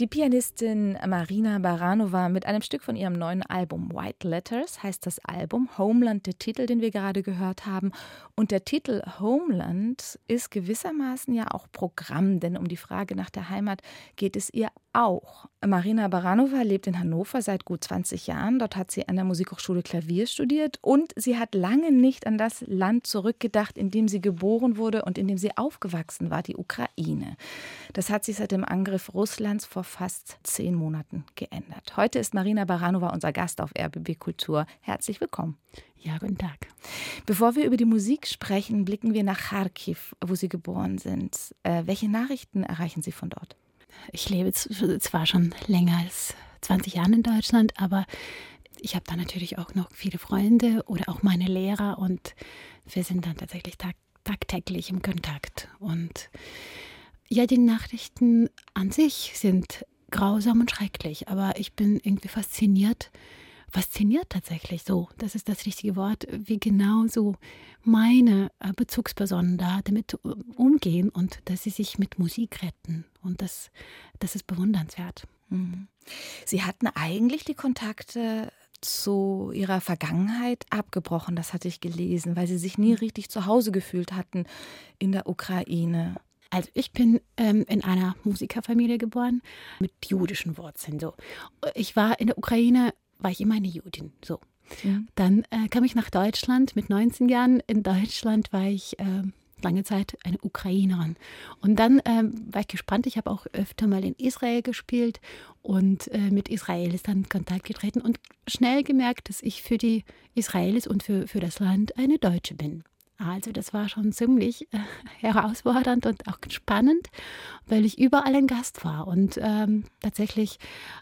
Die Pianistin Marina Baranova mit einem Stück von ihrem neuen Album White Letters heißt das Album. Homeland, der Titel, den wir gerade gehört haben. Und der Titel Homeland ist gewissermaßen ja auch Programm, denn um die Frage nach der Heimat geht es ihr auch. Marina Baranova lebt in Hannover seit gut 20 Jahren. Dort hat sie an der Musikhochschule Klavier studiert und sie hat lange nicht an das Land zurückgedacht, in dem sie geboren wurde und in dem sie aufgewachsen war, die Ukraine. Das hat sich seit dem Angriff Russlands vor fast zehn Monaten geändert. Heute ist Marina Baranova unser Gast auf RBB Kultur. Herzlich willkommen. Ja, guten Tag. Bevor wir über die Musik sprechen, blicken wir nach Kharkiv, wo Sie geboren sind. Äh, welche Nachrichten erreichen Sie von dort? Ich lebe zwar schon länger als 20 Jahre in Deutschland, aber ich habe da natürlich auch noch viele Freunde oder auch meine Lehrer und wir sind dann tatsächlich tag tagtäglich im Kontakt. Und ja, die Nachrichten an sich sind grausam und schrecklich, aber ich bin irgendwie fasziniert, fasziniert tatsächlich so, das ist das richtige Wort, wie genau so meine äh, Bezugspersonen da damit umgehen und dass sie sich mit Musik retten. Und das, das ist bewundernswert. Mhm. Sie hatten eigentlich die Kontakte zu ihrer Vergangenheit abgebrochen, das hatte ich gelesen, weil sie sich nie richtig zu Hause gefühlt hatten in der Ukraine. Also ich bin ähm, in einer Musikerfamilie geboren mit jüdischen Wurzeln. So, ich war in der Ukraine, war ich immer eine Judin. So, mhm. dann äh, kam ich nach Deutschland mit 19 Jahren. In Deutschland war ich äh, lange Zeit eine Ukrainerin. Und dann ähm, war ich gespannt. Ich habe auch öfter mal in Israel gespielt und äh, mit Israelis dann in Kontakt getreten und schnell gemerkt, dass ich für die Israelis und für, für das Land eine Deutsche bin. Also das war schon ziemlich äh, herausfordernd und auch spannend, weil ich überall ein Gast war. Und ähm, tatsächlich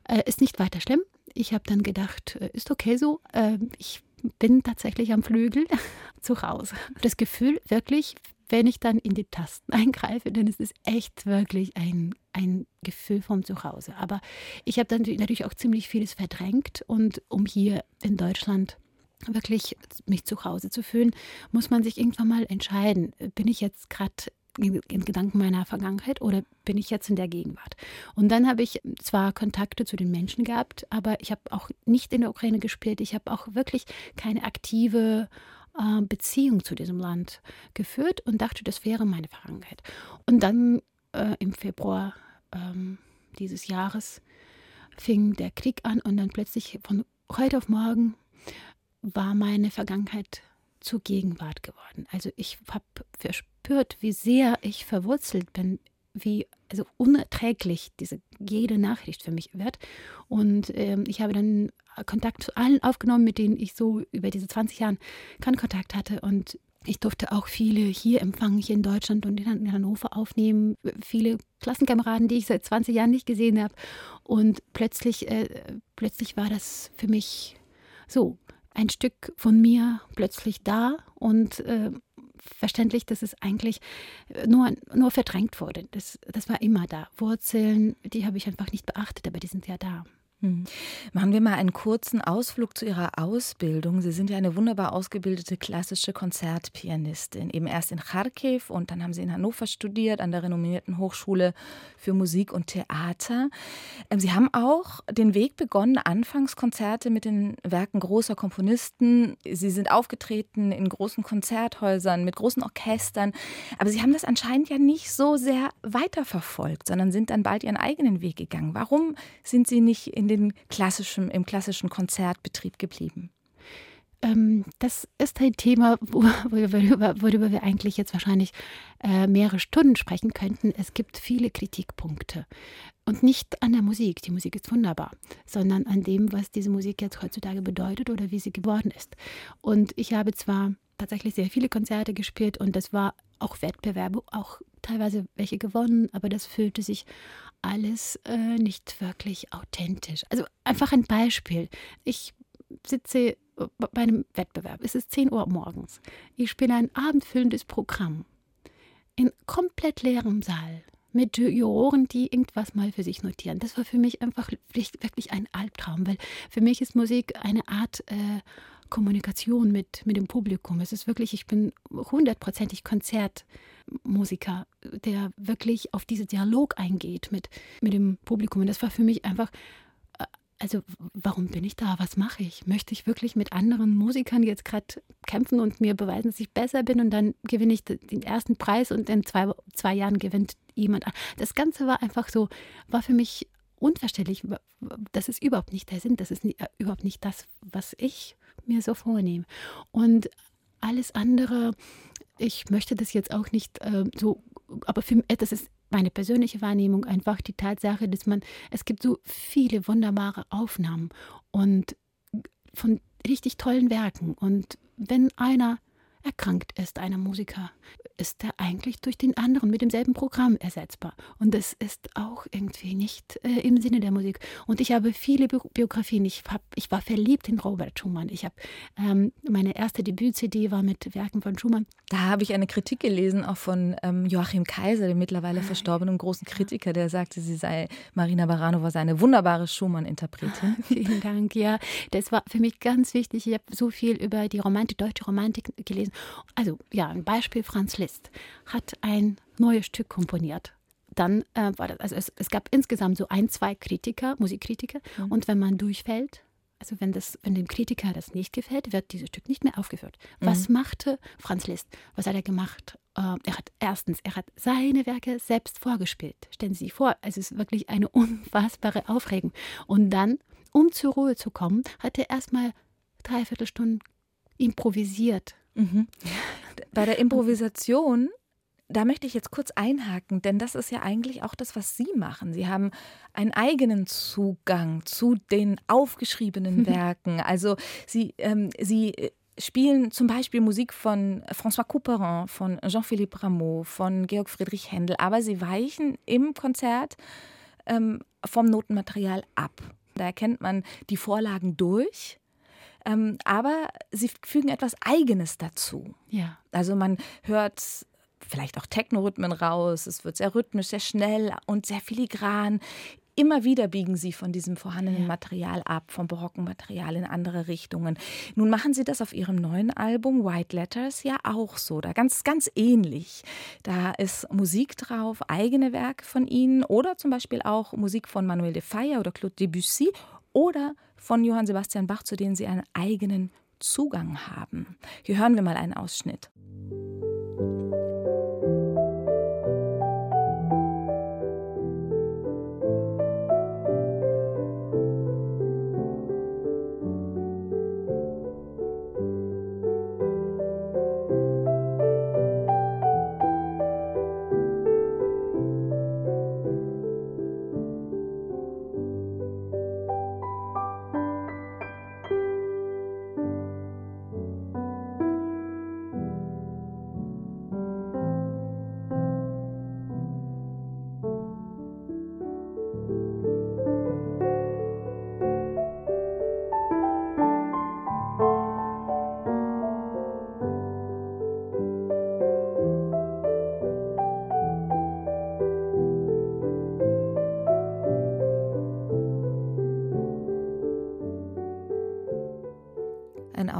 äh, ist nicht weiter schlimm. Ich habe dann gedacht, äh, ist okay so. Ähm, ich bin tatsächlich am Flügel zu Hause. Das Gefühl wirklich, wenn ich dann in die Tasten eingreife, dann ist es echt wirklich ein, ein Gefühl vom Zuhause. Aber ich habe dann natürlich auch ziemlich vieles verdrängt und um hier in Deutschland wirklich mich zu Hause zu fühlen, muss man sich irgendwann mal entscheiden, bin ich jetzt gerade Gedanken meiner Vergangenheit oder bin ich jetzt in der Gegenwart? Und dann habe ich zwar Kontakte zu den Menschen gehabt, aber ich habe auch nicht in der Ukraine gespielt. Ich habe auch wirklich keine aktive äh, Beziehung zu diesem Land geführt und dachte, das wäre meine Vergangenheit. Und dann äh, im Februar ähm, dieses Jahres fing der Krieg an und dann plötzlich von heute auf morgen war meine Vergangenheit zur Gegenwart geworden. Also ich habe verspürt, wie sehr ich verwurzelt bin, wie also unerträglich diese jede Nachricht für mich wird. Und ähm, ich habe dann Kontakt zu allen aufgenommen, mit denen ich so über diese 20 Jahre keinen Kontakt hatte. Und ich durfte auch viele hier empfangen, hier in Deutschland und in Hannover aufnehmen. Viele Klassenkameraden, die ich seit 20 Jahren nicht gesehen habe. Und plötzlich, äh, plötzlich war das für mich so ein Stück von mir plötzlich da und äh, verständlich, dass es eigentlich nur, nur verdrängt wurde. Das, das war immer da. Wurzeln, die habe ich einfach nicht beachtet, aber die sind ja da. Hm. Machen wir mal einen kurzen Ausflug zu Ihrer Ausbildung. Sie sind ja eine wunderbar ausgebildete klassische Konzertpianistin. Eben erst in Kharkiv und dann haben Sie in Hannover studiert, an der renommierten Hochschule für Musik und Theater. Ähm, Sie haben auch den Weg begonnen, Anfangskonzerte mit den Werken großer Komponisten. Sie sind aufgetreten in großen Konzerthäusern, mit großen Orchestern. Aber Sie haben das anscheinend ja nicht so sehr weiterverfolgt, sondern sind dann bald Ihren eigenen Weg gegangen. Warum sind Sie nicht in den klassischen, im klassischen Konzertbetrieb geblieben? Ähm, das ist ein Thema, worüber, worüber wir eigentlich jetzt wahrscheinlich äh, mehrere Stunden sprechen könnten. Es gibt viele Kritikpunkte. Und nicht an der Musik, die Musik ist wunderbar, sondern an dem, was diese Musik jetzt heutzutage bedeutet oder wie sie geworden ist. Und ich habe zwar tatsächlich sehr viele Konzerte gespielt und das war auch Wettbewerbe, auch teilweise welche gewonnen, aber das fühlte sich alles äh, nicht wirklich authentisch. Also einfach ein Beispiel. Ich sitze bei einem Wettbewerb. Es ist 10 Uhr morgens. Ich spiele ein abendfüllendes Programm in komplett leerem Saal mit Juroren, die irgendwas mal für sich notieren. Das war für mich einfach wirklich ein Albtraum, weil für mich ist Musik eine Art äh, Kommunikation mit, mit dem Publikum. Es ist wirklich, ich bin hundertprozentig Konzertmusiker, der wirklich auf diesen Dialog eingeht mit, mit dem Publikum. Und das war für mich einfach also warum bin ich da? Was mache ich? Möchte ich wirklich mit anderen Musikern jetzt gerade kämpfen und mir beweisen, dass ich besser bin und dann gewinne ich den ersten Preis und in zwei, zwei Jahren gewinnt jemand. Das Ganze war einfach so, war für mich unverständlich. Das ist überhaupt nicht der Sinn, das ist nie, äh, überhaupt nicht das, was ich mir so vornehme. Und alles andere, ich möchte das jetzt auch nicht äh, so, aber für, das ist meine persönliche Wahrnehmung einfach die Tatsache, dass man, es gibt so viele wunderbare Aufnahmen und von richtig tollen Werken. Und wenn einer erkrankt ist, einer Musiker, ist er eigentlich durch den anderen mit demselben Programm ersetzbar. Und das ist auch irgendwie nicht äh, im Sinne der Musik. Und ich habe viele Biografien. Ich, hab, ich war verliebt in Robert Schumann. Ich habe ähm, meine erste Debüt-CD war mit Werken von Schumann. Da habe ich eine Kritik gelesen, auch von ähm, Joachim Kaiser, dem mittlerweile verstorbenen großen Kritiker, der sagte, sie sei Marina Baranova sei eine wunderbare Schumann-Interpretin. Vielen Dank. Ja, das war für mich ganz wichtig. Ich habe so viel über die Romantik, deutsche Romantik gelesen. Also ja, ein Beispiel Franz Liszt. Hat ein neues Stück komponiert. Dann äh, war das, also es, es, gab insgesamt so ein, zwei Kritiker, Musikkritiker. Mhm. Und wenn man durchfällt, also wenn, das, wenn dem Kritiker das nicht gefällt, wird dieses Stück nicht mehr aufgeführt. Mhm. Was machte Franz Liszt? Was hat er gemacht? Äh, er hat erstens, er hat seine Werke selbst vorgespielt. Stellen Sie sich vor, es ist wirklich eine unfassbare Aufregung. Und dann, um zur Ruhe zu kommen, hat er erstmal dreiviertel Stunden improvisiert. Mhm. Bei der Improvisation, da möchte ich jetzt kurz einhaken, denn das ist ja eigentlich auch das, was Sie machen. Sie haben einen eigenen Zugang zu den aufgeschriebenen Werken. Also Sie, ähm, Sie äh, spielen zum Beispiel Musik von François Couperin, von Jean-Philippe Rameau, von Georg Friedrich Händel, aber Sie weichen im Konzert ähm, vom Notenmaterial ab. Da erkennt man die Vorlagen durch ähm, aber sie fügen etwas Eigenes dazu. Ja. Also man hört vielleicht auch Technorhythmen raus, es wird sehr rhythmisch, sehr schnell und sehr filigran. Immer wieder biegen sie von diesem vorhandenen Material ab, vom barocken Material in andere Richtungen. Nun machen sie das auf ihrem neuen Album White Letters ja auch so, da ganz, ganz ähnlich. Da ist Musik drauf, eigene Werke von ihnen oder zum Beispiel auch Musik von Manuel de Falla oder Claude Debussy oder von Johann Sebastian Bach, zu denen sie einen eigenen Zugang haben. Hier hören wir mal einen Ausschnitt.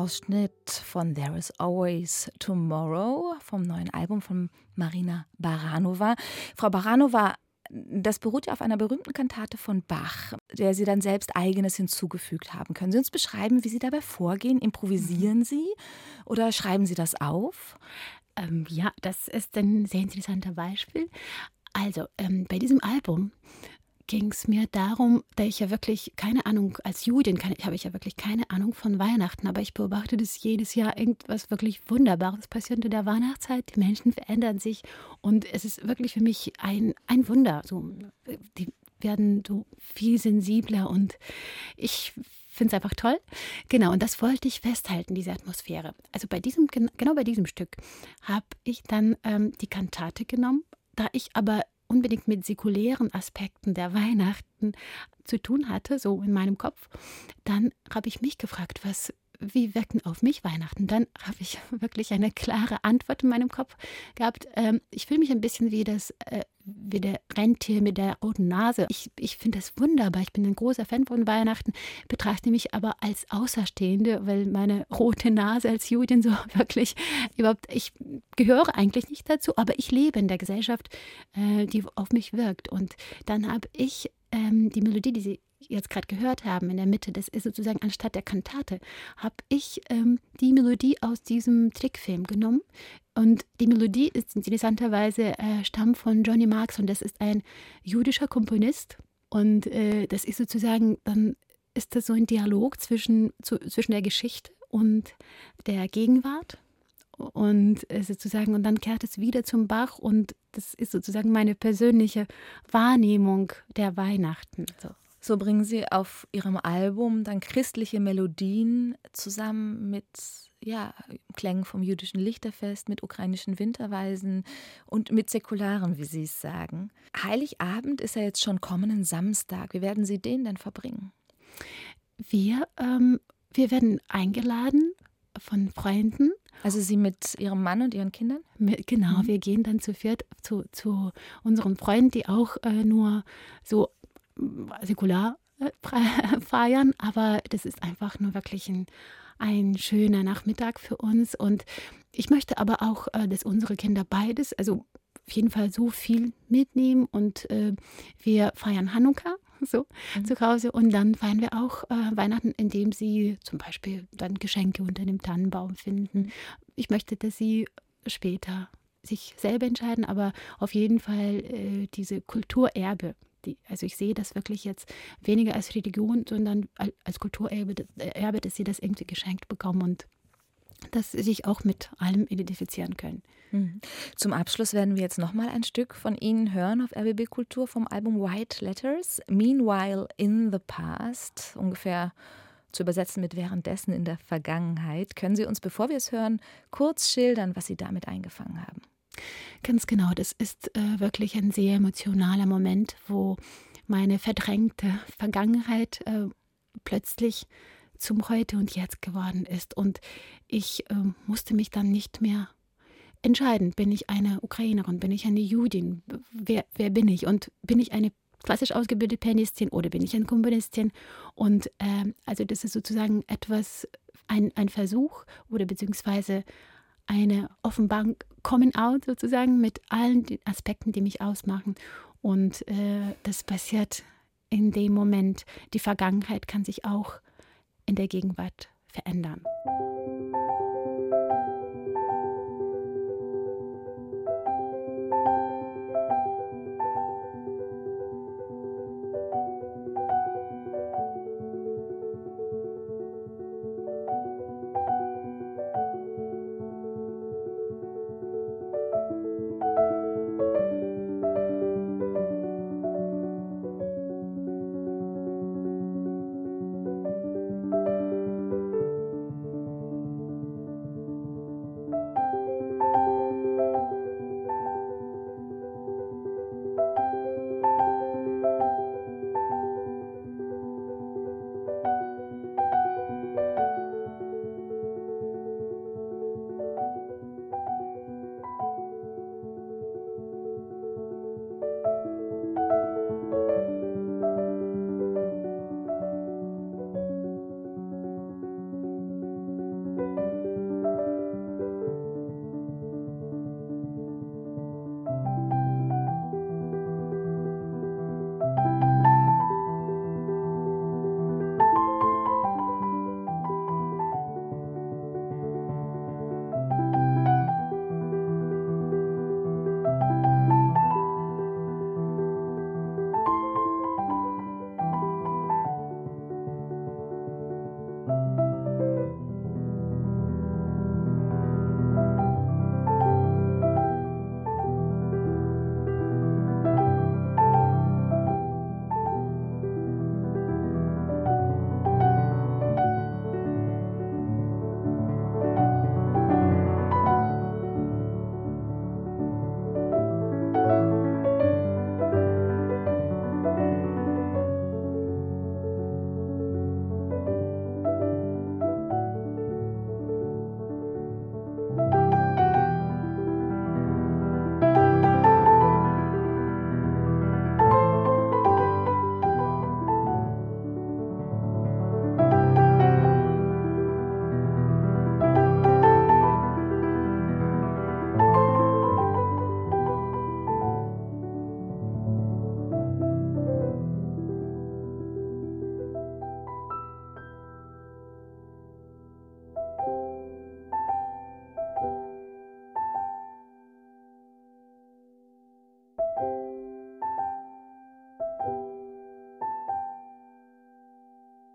Ausschnitt von There is Always Tomorrow vom neuen Album von Marina Baranova. Frau Baranova, das beruht ja auf einer berühmten Kantate von Bach, der Sie dann selbst eigenes hinzugefügt haben. Können Sie uns beschreiben, wie Sie dabei vorgehen? Improvisieren mhm. Sie oder schreiben Sie das auf? Ähm, ja, das ist ein sehr interessanter Beispiel. Also, ähm, bei diesem Album ging es mir darum, da ich ja wirklich keine Ahnung, als Judin habe ich ja wirklich keine Ahnung von Weihnachten, aber ich beobachte, dass jedes Jahr irgendwas wirklich Wunderbares passiert in der Weihnachtszeit. Die Menschen verändern sich und es ist wirklich für mich ein, ein Wunder. So, die werden so viel sensibler und ich finde es einfach toll. Genau, und das wollte ich festhalten, diese Atmosphäre. Also bei diesem, genau bei diesem Stück habe ich dann ähm, die Kantate genommen, da ich aber unbedingt mit säkulären Aspekten der Weihnachten zu tun hatte, so in meinem Kopf, dann habe ich mich gefragt, was wie wirken auf mich Weihnachten? Dann habe ich wirklich eine klare Antwort in meinem Kopf gehabt. Ähm, ich fühle mich ein bisschen wie das, äh, wie der Rentier mit der roten Nase. Ich, ich finde das wunderbar. Ich bin ein großer Fan von Weihnachten, betrachte mich aber als Außerstehende, weil meine rote Nase als Judin so wirklich überhaupt, ich gehöre eigentlich nicht dazu, aber ich lebe in der Gesellschaft, äh, die auf mich wirkt. Und dann habe ich ähm, die Melodie, die Sie jetzt gerade gehört haben in der Mitte, das ist sozusagen anstatt der Kantate, habe ich ähm, die Melodie aus diesem Trickfilm genommen. Und die Melodie ist interessanterweise äh, stammt von Johnny Marks und das ist ein jüdischer Komponist. Und äh, das ist sozusagen, dann ist das so ein Dialog zwischen, zu, zwischen der Geschichte und der Gegenwart. Und äh, sozusagen, und dann kehrt es wieder zum Bach und das ist sozusagen meine persönliche Wahrnehmung der Weihnachten. So. So bringen Sie auf Ihrem Album dann christliche Melodien zusammen mit ja, Klängen vom jüdischen Lichterfest, mit ukrainischen Winterweisen und mit säkularen, wie Sie es sagen. Heiligabend ist ja jetzt schon kommenden Samstag. Wie werden Sie den denn verbringen? Wir, ähm, wir werden eingeladen von Freunden. Also Sie mit Ihrem Mann und Ihren Kindern? Genau, mhm. wir gehen dann zu viert zu, zu unseren Freunden, die auch äh, nur so säkular feiern, aber das ist einfach nur wirklich ein, ein schöner Nachmittag für uns. Und ich möchte aber auch, äh, dass unsere Kinder beides, also auf jeden Fall so viel mitnehmen und äh, wir feiern Hanukkah so mhm. zu Hause und dann feiern wir auch äh, Weihnachten, indem sie zum Beispiel dann Geschenke unter dem Tannenbaum finden. Ich möchte, dass sie später sich selber entscheiden, aber auf jeden Fall äh, diese Kulturerbe die, also ich sehe das wirklich jetzt weniger als Religion, sondern als Kulturerbe, Erbe, dass sie das irgendwie geschenkt bekommen und dass sie sich auch mit allem identifizieren können. Mhm. Zum Abschluss werden wir jetzt nochmal ein Stück von Ihnen hören auf RBB Kultur vom Album White Letters, Meanwhile in the Past, ungefähr zu übersetzen mit währenddessen in der Vergangenheit. Können Sie uns, bevor wir es hören, kurz schildern, was Sie damit eingefangen haben? Ganz genau, das ist äh, wirklich ein sehr emotionaler Moment, wo meine verdrängte Vergangenheit äh, plötzlich zum Heute und Jetzt geworden ist. Und ich äh, musste mich dann nicht mehr entscheiden, bin ich eine Ukrainerin, bin ich eine Judin, wer, wer bin ich und bin ich eine klassisch ausgebildete Pianistin oder bin ich eine Komponistin? Und ähm, also das ist sozusagen etwas, ein, ein Versuch oder beziehungsweise eine Offenbarung, Coming Out sozusagen mit allen Aspekten, die mich ausmachen. Und äh, das passiert in dem Moment. Die Vergangenheit kann sich auch in der Gegenwart verändern.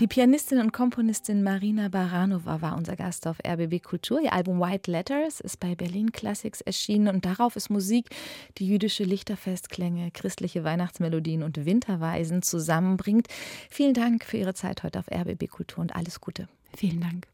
Die Pianistin und Komponistin Marina Baranova war unser Gast auf RBB Kultur. Ihr Album White Letters ist bei Berlin Classics erschienen und darauf ist Musik, die jüdische Lichterfestklänge, christliche Weihnachtsmelodien und Winterweisen zusammenbringt. Vielen Dank für Ihre Zeit heute auf RBB Kultur und alles Gute. Vielen Dank.